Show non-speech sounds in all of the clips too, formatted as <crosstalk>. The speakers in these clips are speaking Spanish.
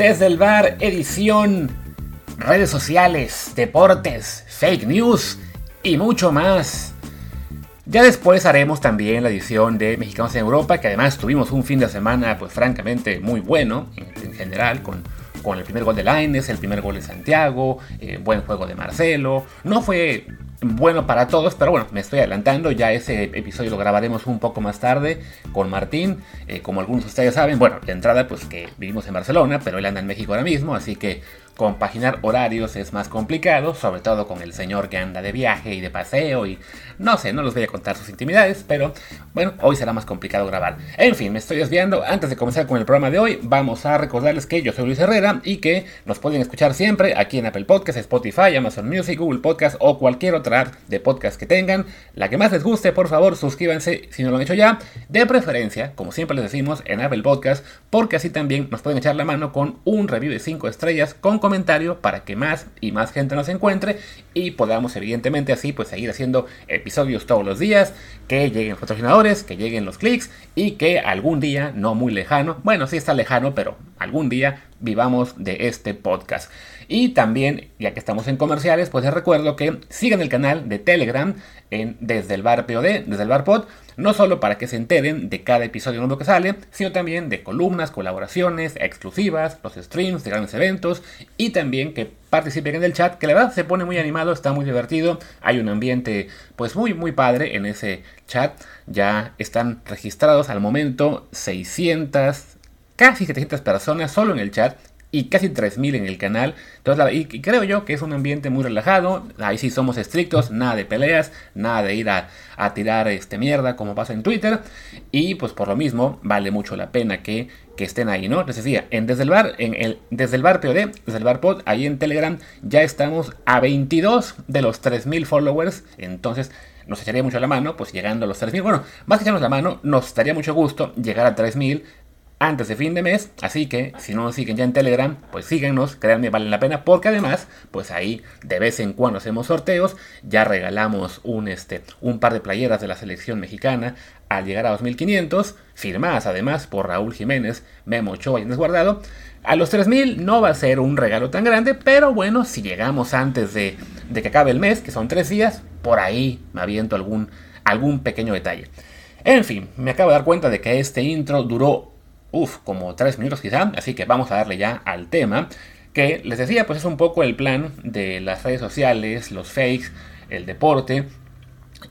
desde el bar, edición, redes sociales, deportes, fake news y mucho más. Ya después haremos también la edición de Mexicanos en Europa, que además tuvimos un fin de semana, pues francamente muy bueno en, general, con, con, el primer gol de Laines, el primer gol de Santiago, eh, buen juego de Marcelo. No fue bueno para todos, pero bueno, me estoy adelantando, ya ese episodio lo grabaremos un poco más tarde con Martín, eh, como algunos de ustedes saben, bueno, de entrada pues que vivimos en Barcelona, pero él anda en México ahora mismo, así que compaginar horarios es más complicado, sobre todo con el señor que anda de viaje y de paseo y no sé, no les voy a contar sus intimidades, pero bueno, hoy será más complicado grabar. En fin, me estoy desviando. Antes de comenzar con el programa de hoy, vamos a recordarles que yo soy Luis Herrera y que nos pueden escuchar siempre aquí en Apple Podcasts, Spotify, Amazon Music, Google Podcast o cualquier otra de podcast que tengan. La que más les guste, por favor, suscríbanse si no lo han hecho ya. De preferencia, como siempre les decimos, en Apple Podcast, porque así también nos pueden echar la mano con un review de 5 estrellas con comentario para que más y más gente nos encuentre y podamos evidentemente así pues seguir haciendo episodios todos los días, que lleguen patrocinadores, que lleguen los clics y que algún día, no muy lejano, bueno sí está lejano, pero algún día vivamos de este podcast. Y también, ya que estamos en comerciales, pues les recuerdo que sigan el canal de Telegram en Desde el Bar POD, Desde el Bar Pod, no solo para que se enteren de cada episodio nuevo que sale, sino también de columnas, colaboraciones exclusivas, los streams de grandes eventos y también que participen en el chat, que la verdad se pone muy animado, está muy divertido, hay un ambiente pues muy muy padre en ese chat, ya están registrados al momento 600 casi 700 personas solo en el chat y casi 3.000 en el canal. Entonces, y, creo yo que es un ambiente muy relajado. Ahí sí somos estrictos, nada de peleas, nada de ir a, tirar este mierda como pasa en Twitter. Y pues por lo mismo vale mucho la pena que, que estén ahí, ¿no? Les decía, en desde el bar, en el desde el bar POD, desde el bar pod, ahí en Telegram ya estamos a 22 de los 3.000 followers. Entonces nos echaría mucho la mano, pues llegando a los 3.000. Bueno, más que echarnos la mano, nos daría mucho gusto llegar a 3.000 antes de fin de mes. Así que si no nos siguen ya en Telegram, pues síguenos, créanme, valen la pena. Porque además, pues ahí de vez en cuando hacemos sorteos. Ya regalamos un, este, un par de playeras de la selección mexicana al llegar a 2500. Firmadas además por Raúl Jiménez, Memo Ochoa y Inés Guardado. A los 3000 no va a ser un regalo tan grande, pero bueno, si llegamos antes de, de que acabe el mes, que son tres días, por ahí me aviento algún, algún pequeño detalle. En fin, me acabo de dar cuenta de que este intro duró Uf, como tres minutos quizá, así que vamos a darle ya al tema, que les decía, pues es un poco el plan de las redes sociales, los fakes, el deporte,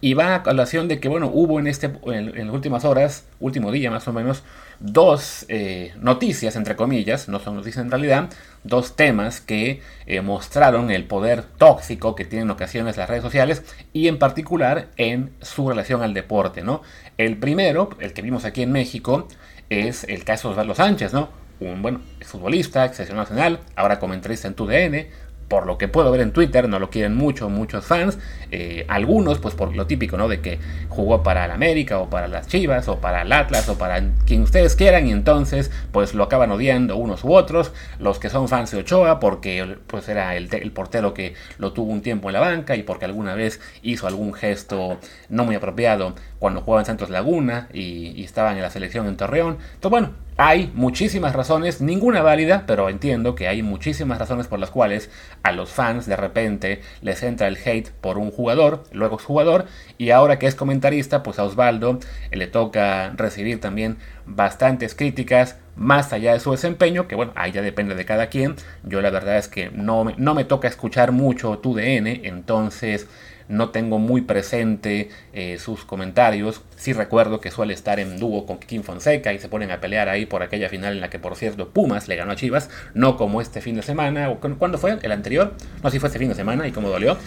y va a colación de que, bueno, hubo en, este, en, las últimas horas, último día más o menos, dos eh, noticias, entre comillas, no son noticias en realidad, dos temas que eh, mostraron el poder tóxico que tienen en ocasiones las redes sociales y en particular en su relación al deporte, ¿no? El primero, el que vimos aquí en México, es el caso de Osvaldo Sánchez, ¿no? Un buen futbolista, excepcional nacional, ahora comentarista en TUDN, por lo que puedo ver en Twitter, no lo quieren mucho, muchos fans. Eh, algunos, pues por lo típico, ¿no? De que jugó para el América o para las Chivas o para el Atlas o para quien ustedes quieran y entonces, pues lo acaban odiando unos u otros. Los que son fans de Ochoa porque pues era el, portero que lo tuvo un tiempo en la banca y porque alguna vez hizo algún gesto no muy apropiado cuando jugaba en Santos Laguna y, y estaba en la selección en Torreón. Entonces, bueno, hay muchísimas razones, ninguna válida, pero entiendo que hay muchísimas razones por las cuales a los fans de repente les entra el hate por un jugador, luego es jugador, y ahora que es comentarista, pues a Osvaldo le toca recibir también bastantes críticas más allá de su desempeño, que bueno, ahí ya depende de cada quien. Yo la verdad es que no, no me toca escuchar mucho tu DN, entonces no tengo muy presente eh, sus comentarios. Sí recuerdo que suele estar en dúo con Kim Fonseca y se ponen a pelear ahí por aquella final en la que, por cierto, Pumas le ganó a Chivas, no como este fin de semana, o ¿cuándo fue? ¿El anterior? No, si fue este fin de semana y cómo dolió.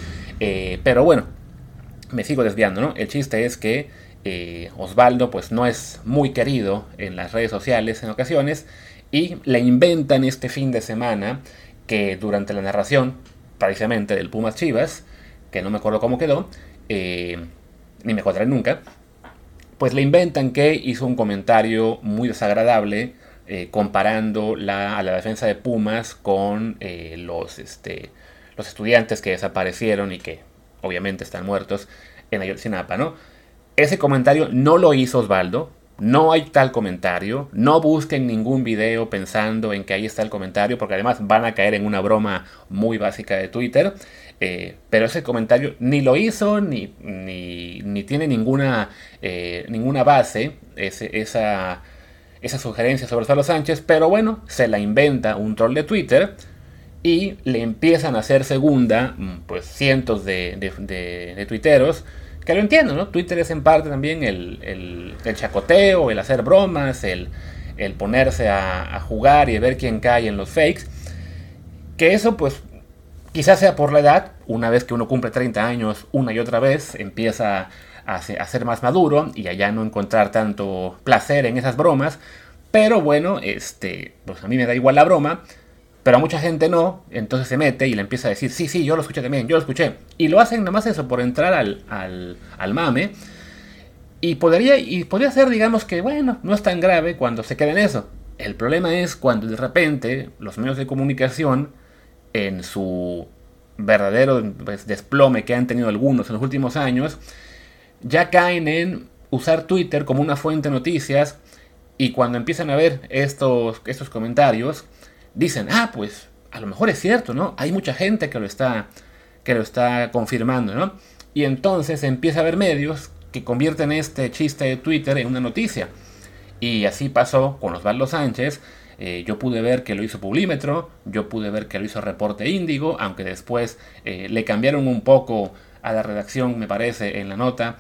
Eh, pero bueno, me sigo desviando, ¿no? El chiste es que eh, Osvaldo pues no es muy querido en las redes sociales en ocasiones y le inventan este fin de semana que durante la narración precisamente del Pumas Chivas que no me acuerdo cómo quedó, eh, ni me acordaré nunca, pues le inventan que hizo un comentario muy desagradable eh, comparando la, a la defensa de Pumas con eh, los, este, los estudiantes que desaparecieron y que obviamente están muertos en Ayotzinapa, ¿no? Ese comentario no lo hizo Osvaldo, no hay tal comentario, no busquen ningún video pensando en que ahí está el comentario, porque además van a caer en una broma muy básica de Twitter. Eh, pero ese comentario ni lo hizo, ni, ni, tiene ninguna, eh, ninguna base, esa, esa sugerencia sobre Salo Sánchez, pero bueno, se la inventa un troll de Twitter y le empiezan a hacer segunda, mm, pues cientos de, de, tuiteros, que lo entiendo, ¿no? Twitter es en parte también el, el, chacoteo, el hacer bromas, el, el ponerse a, a, jugar y ver quién cae en los fakes. Que eso, pues, quizás sea por la edad, una vez que uno cumple 30 años, una y otra vez, empieza a, ser más maduro y a ya no encontrar tanto placer en esas bromas. Pero bueno, este, pues a mí me da igual la broma pero a mucha gente no, entonces se mete y le empieza a decir, sí, sí, yo lo escuché también, yo lo escuché. Y lo hacen nada más eso, por entrar al, al, mame. Y podría, y podría ser, digamos que, bueno, no es tan grave cuando se queda en eso. El problema es cuando de repente los medios de comunicación, en su verdadero pues, desplome que han tenido algunos en los últimos años, ya caen en usar Twitter como una fuente de noticias y cuando empiezan a ver estos, estos comentarios, dicen, ah, pues a lo mejor es cierto, ¿no? Hay mucha gente que lo está, que lo está confirmando, ¿no? Y entonces empieza a haber medios que convierten este chiste de Twitter en una noticia. Y así pasó con Osvaldo Sánchez. Eh, yo pude ver que lo hizo Publímetro, yo pude ver que lo hizo Reporte Índigo, aunque después eh, le cambiaron un poco a la redacción, me parece, en la nota,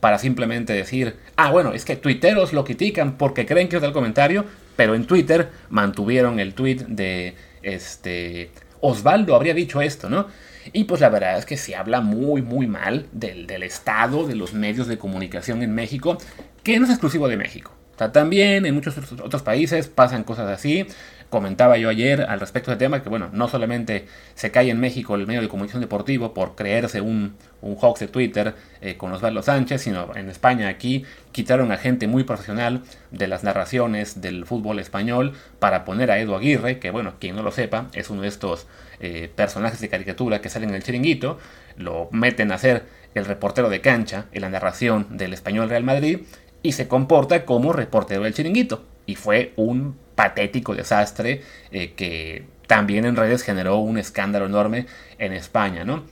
para simplemente decir, ah, bueno, es que tuiteros lo critican porque creen que es el comentario, pero en Twitter mantuvieron el tweet de este Osvaldo habría dicho esto, ¿no? Y pues la verdad es que se habla muy, muy mal del, del estado de los medios de comunicación en México, que no es exclusivo de México. También en muchos otros países pasan cosas así. Comentaba yo ayer al respecto de tema que, bueno, no solamente se cae en México el medio de comunicación deportivo por creerse un, un hoax de Twitter eh, con Osvaldo Sánchez, sino en España aquí quitaron a gente muy profesional de las narraciones del fútbol español para poner a Edu Aguirre, que, bueno, quien no lo sepa, es uno de estos eh, personajes de caricatura que salen en el chiringuito, lo meten a ser el reportero de cancha en la narración del español Real Madrid y se comporta como reportero del chiringuito. Y fue un patético desastre eh, que también en redes generó un escándalo enorme en España, ¿no?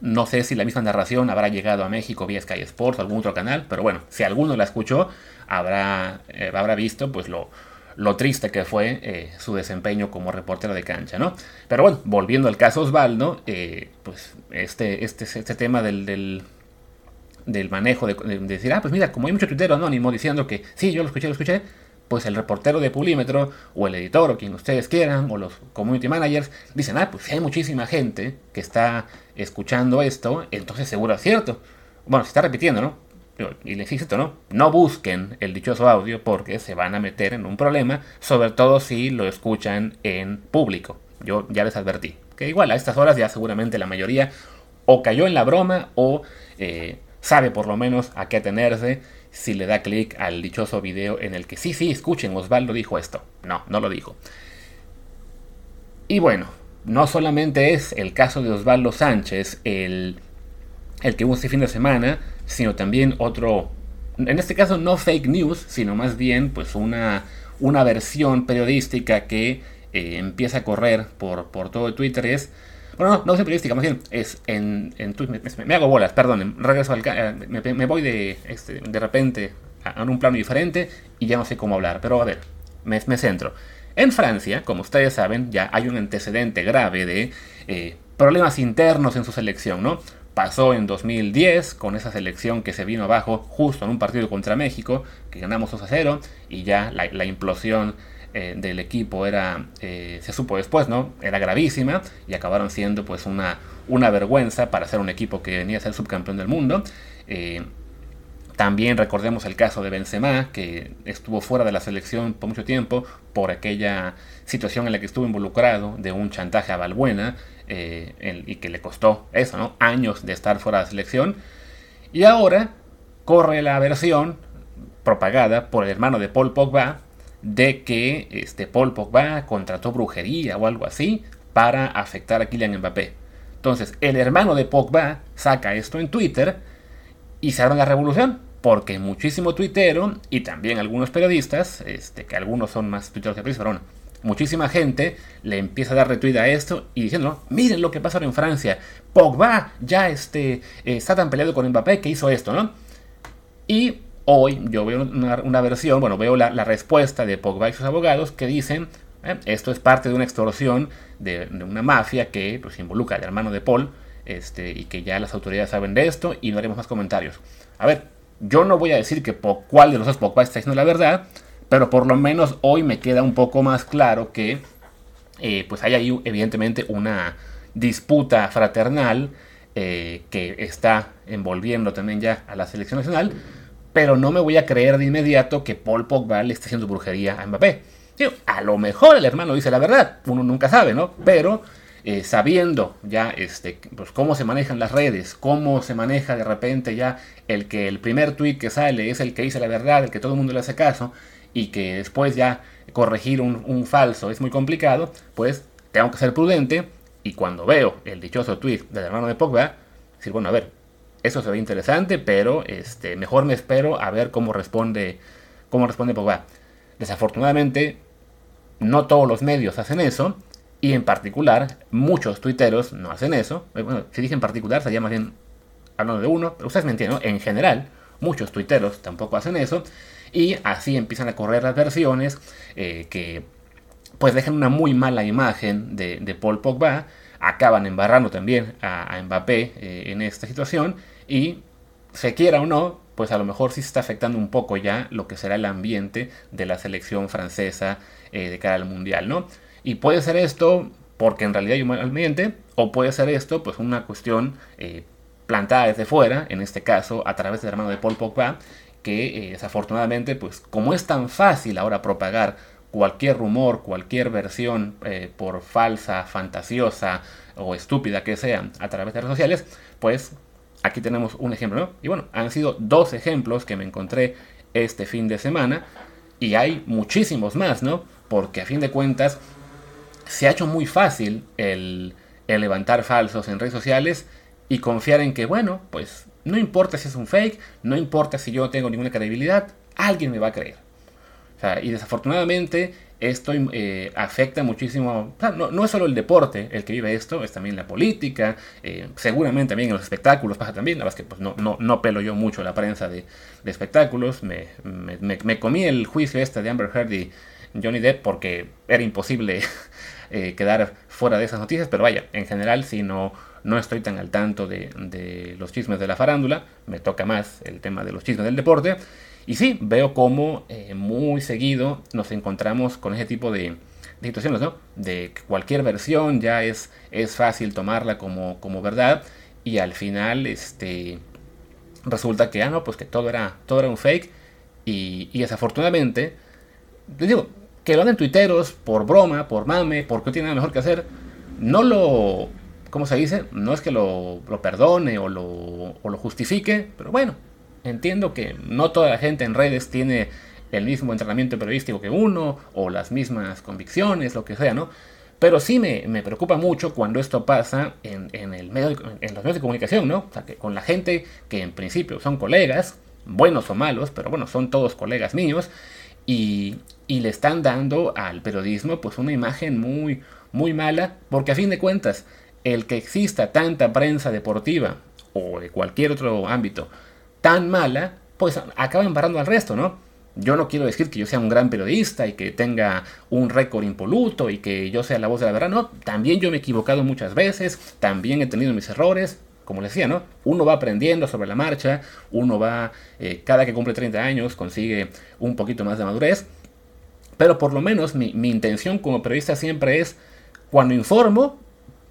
No sé si la misma narración habrá llegado a México vía Sky Sports o algún otro canal, pero bueno, si alguno la escuchó, habrá, eh, habrá visto pues lo, lo triste que fue eh, su desempeño como reportero de cancha, ¿no? Pero bueno, volviendo al caso Osvaldo, pues este, este, este tema del, del, manejo de, decir, ah, pues mira, como hay mucho tuitero anónimo diciendo que sí, yo lo escuché, lo escuché, pues el reportero de Pulímetro o el editor o quien ustedes quieran o los community managers dicen, ah, pues si hay muchísima gente que está escuchando esto, entonces seguro es cierto. Bueno, se está repitiendo, ¿no? Y les insisto, ¿no? No busquen el dichoso audio porque se van a meter en un problema, sobre todo si lo escuchan en público. Yo ya les advertí. Que igual a estas horas ya seguramente la mayoría o cayó en la broma o eh, sabe por lo menos a qué atenerse si le da clic al dichoso video en el que sí, sí, escuchen, Osvaldo dijo esto. No, no lo dijo. Y bueno, no solamente es el caso de Osvaldo Sánchez el, el que hubo este fin de semana, sino también otro, en este caso no fake news, sino más bien pues una, una versión periodística que eh, empieza a correr por, por todo Twitter es bueno, no, no es periodística, más bien es en, en Twitter. Me, hago bolas, perdón. Regreso al. Eh, me, voy de, este, de repente a, un plano diferente y ya no sé cómo hablar. Pero a ver, me, centro. En Francia, como ustedes saben, ya hay un antecedente grave de eh, problemas internos en su selección, ¿no? Pasó en 2010 con esa selección que se vino abajo justo en un partido contra México, que ganamos 2 a 0, y ya la implosión eh, del equipo era, eh, se supo después, ¿no? Era gravísima y acabaron siendo pues una, una vergüenza para ser un equipo que venía a ser subcampeón del mundo. Eh, también recordemos el caso de Benzema, que estuvo fuera de la selección por mucho tiempo por aquella situación en la que estuvo involucrado de un chantaje a Balbuena y que le costó eso, ¿no? Años de estar fuera de la selección. Y ahora corre la versión propagada por el hermano de Paul Pogba, de que este, Paul Pogba contrató brujería o algo así para afectar a Kylian Mbappé. Entonces, el hermano de Pogba saca esto en Twitter y se arma la revolución. porque muchísimo tuitero y también algunos periodistas, este, que algunos son más tuiteros que periodistas, pero bueno, muchísima gente le empieza a dar retweet a esto y diciendo, miren lo que pasó en Francia, Pogba ya este, está tan peleado con Mbappé que hizo esto, ¿no? Y hoy yo veo una, versión, bueno, veo la, respuesta de Pogba y sus abogados que dicen, eh, esto es parte de una extorsión de, una mafia que pues, involucra al hermano de Paul, este, y que ya las autoridades saben de esto y no haremos más comentarios. A ver, yo no voy a decir que cuál de los dos Pogba está diciendo la verdad, pero por lo menos hoy me queda un poco más claro que eh, pues hay ahí evidentemente una disputa fraternal eh, que está envolviendo también ya a la selección nacional, pero no me voy a creer de inmediato que Paul Pogba le está haciendo brujería a Mbappé. a lo mejor el hermano dice la verdad, uno nunca sabe, ¿no? Pero eh, sabiendo ya este, pues, cómo se manejan las redes, cómo se maneja de repente ya el que el primer tweet que sale es el que dice la verdad, el que todo el mundo le hace caso, y que después ya corregir un, falso es muy complicado, pues tengo que ser prudente y cuando veo el dichoso tweet del hermano de Pogba, decir, bueno, a ver, eso se ve interesante, pero este, mejor me espero a ver cómo responde, cómo responde Pogba. Desafortunadamente, no todos los medios hacen eso, y en particular, muchos tuiteros no hacen eso. Eh, bueno, si dije en particular, sería más bien hablando de uno, pero ustedes me entienden, En general, muchos tuiteros tampoco hacen eso. Y así empiezan a correr las versiones eh, que pues dejan una muy mala imagen de, Paul Pogba. Acaban embarrando también a, Mbappé eh, en esta situación. Y se quiera o no, pues a lo mejor sí se está afectando un poco ya lo que será el ambiente de la selección francesa eh, de cara al Mundial, ¿no? Y puede ser esto porque en realidad hay un ambiente, o puede ser esto pues una cuestión plantada desde fuera, en este caso a través del hermano de Paul Pogba, que eh, desafortunadamente, pues como es tan fácil ahora propagar cualquier rumor, cualquier versión, eh, por falsa, fantasiosa o estúpida que sea, a través de redes sociales, pues aquí tenemos un ejemplo, ¿no? Y bueno, han sido dos ejemplos que me encontré este fin de semana y hay muchísimos más, ¿no? Porque a fin de cuentas se ha hecho muy fácil el, levantar falsos en redes sociales y confiar en que, bueno, pues no importa si es un fake, no importa si yo no tengo ninguna credibilidad, alguien me va a creer. y desafortunadamente esto eh, afecta muchísimo, no, es solo el deporte el que vive esto, es también la política, eh, seguramente también en los espectáculos pasa también, la verdad es que pues, no, no, no pelo yo mucho la prensa de, espectáculos, me, me, comí el juicio este de Amber Heard y Johnny Depp porque era imposible <laughs> eh, quedar fuera de esas noticias, pero vaya, en general si no no estoy tan al tanto de, los chismes de la farándula, me toca más el tema de los chismes del deporte. Y sí, veo cómo eh, muy seguido nos encontramos con ese tipo de, situaciones, ¿no? De cualquier versión ya es, es fácil tomarla como, como verdad y al final este, resulta que, ah, no, pues que todo era, todo era un fake y, y desafortunadamente, les digo, que lo hagan tuiteros por broma, por mame, porque no tienen nada mejor que hacer, no lo ¿cómo se dice? No es que lo, perdone o lo, o lo justifique, pero bueno, entiendo que no toda la gente en redes tiene el mismo entrenamiento periodístico que uno, o las mismas convicciones, lo que sea, ¿no? Pero sí me, preocupa mucho cuando esto pasa en, el medio en los medios de comunicación, ¿no? O sea, que con la gente que en principio son colegas, buenos o malos, pero bueno, son todos colegas míos, y, y le están dando al periodismo pues una imagen muy, muy mala, porque a fin de cuentas, el que exista tanta prensa deportiva o de cualquier otro ámbito tan mala, pues acaba embarrando al resto, ¿no? Yo no quiero decir que yo sea un gran periodista y que tenga un récord impoluto y que yo sea la voz de la verdad, no, también yo me he equivocado muchas veces, también he tenido mis errores, como les decía, ¿no? Uno va aprendiendo sobre la marcha, uno va, eh, cada que cumple 30 años, consigue un poquito más de madurez, pero por lo menos mi, mi intención como periodista siempre es, cuando informo,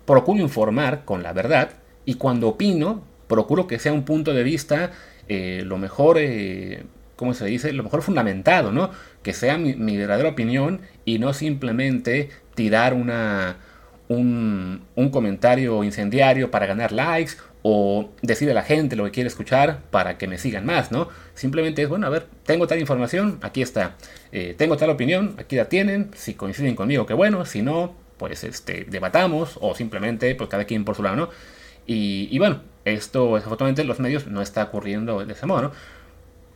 procuro informar con la verdad y cuando opino, procuro que sea un punto de vista eh, lo mejor, eh, ¿cómo se dice? Lo mejor fundamentado, ¿no? Que sea mi, verdadera opinión y no simplemente tirar una, un, comentario incendiario para ganar likes o decirle a la gente lo que quiere escuchar para que me sigan más, ¿no? Simplemente es, bueno, a ver, tengo tal información, aquí está. Eh, tengo tal opinión, aquí la tienen. Si coinciden conmigo, qué bueno. Si no, pues este, debatamos o simplemente pues cada quien por su lado, ¿no? Y, bueno, esto desafortunadamente en los medios no está ocurriendo de ese modo, ¿no?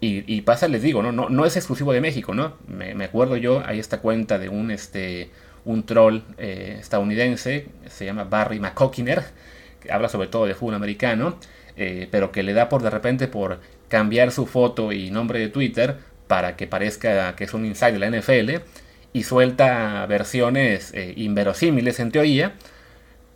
Y, pasa, les digo, ¿no? No, no es exclusivo de México, ¿no? Me, acuerdo yo, hay esta cuenta de un, este, un troll eh, estadounidense, se llama Barry McCockiner, que habla sobre todo de fútbol americano, eh, pero que le da por de repente por cambiar su foto y nombre de Twitter para que parezca que es un inside de la NFL y suelta versiones eh, inverosímiles en teoría,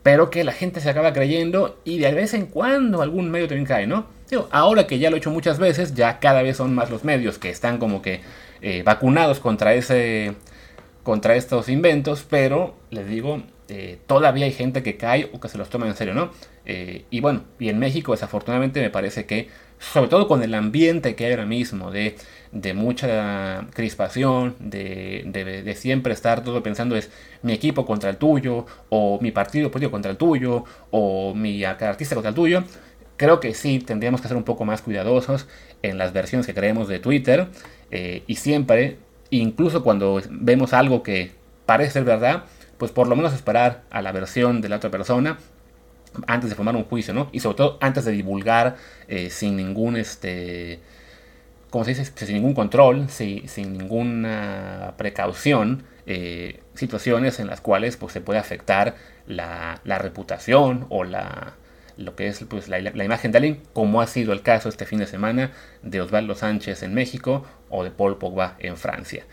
pero que la gente se acaba creyendo y de vez en cuando algún medio también cae, ¿no? ahora que ya lo he hecho muchas veces, ya cada vez son más los medios que están como que eh, vacunados contra ese contra estos inventos, pero les digo, eh, todavía hay gente que cae o que se los toma en serio, ¿no? Eh, y bueno, y en México desafortunadamente me parece que, sobre todo con el ambiente que hay ahora mismo, de, de mucha crispación, de, de, siempre estar todo pensando es mi equipo contra el tuyo, o mi partido político contra el tuyo, o mi artista contra el tuyo, Creo que sí, tendríamos que ser un poco más cuidadosos en las versiones que creemos de Twitter eh, y siempre, incluso cuando vemos algo que parece ser verdad, pues por lo menos esperar a la versión de la otra persona antes de formar un juicio, ¿no? Y sobre todo antes de divulgar eh, sin ningún, este, ¿cómo se dice? Sin ningún control, sin, ninguna precaución, eh, situaciones en las cuales pues, se puede afectar la, la reputación o la, lo que es pues, la, imagen de alguien, como ha sido el caso este fin de semana de Osvaldo Sánchez en México o de Paul Pogba en Francia.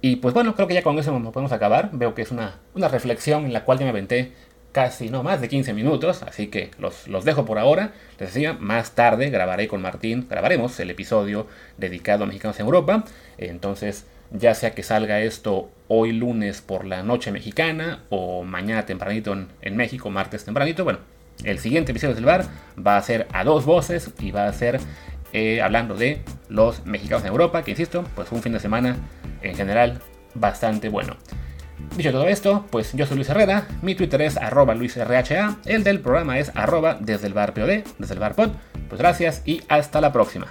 Y pues bueno, creo que ya con eso nos podemos acabar. Veo que es una, una reflexión en la cual ya me aventé casi no más de 15 minutos, así que los, los, dejo por ahora. Les decía, más tarde grabaré con Martín, grabaremos el episodio dedicado a mexicanos en Europa. Entonces, ya sea que salga esto hoy lunes por la noche mexicana o mañana tempranito en, en México, martes tempranito, bueno, el siguiente episodio del bar va a ser a dos voces y va a ser eh, hablando de los mexicanos en Europa, que insisto, pues un fin de semana en general bastante bueno. Dicho todo esto, pues yo soy Luis Herrera, mi Twitter es arroba luisrha, el del programa es arroba desde el bar POD, desde el bar pod. Pues gracias y hasta la próxima.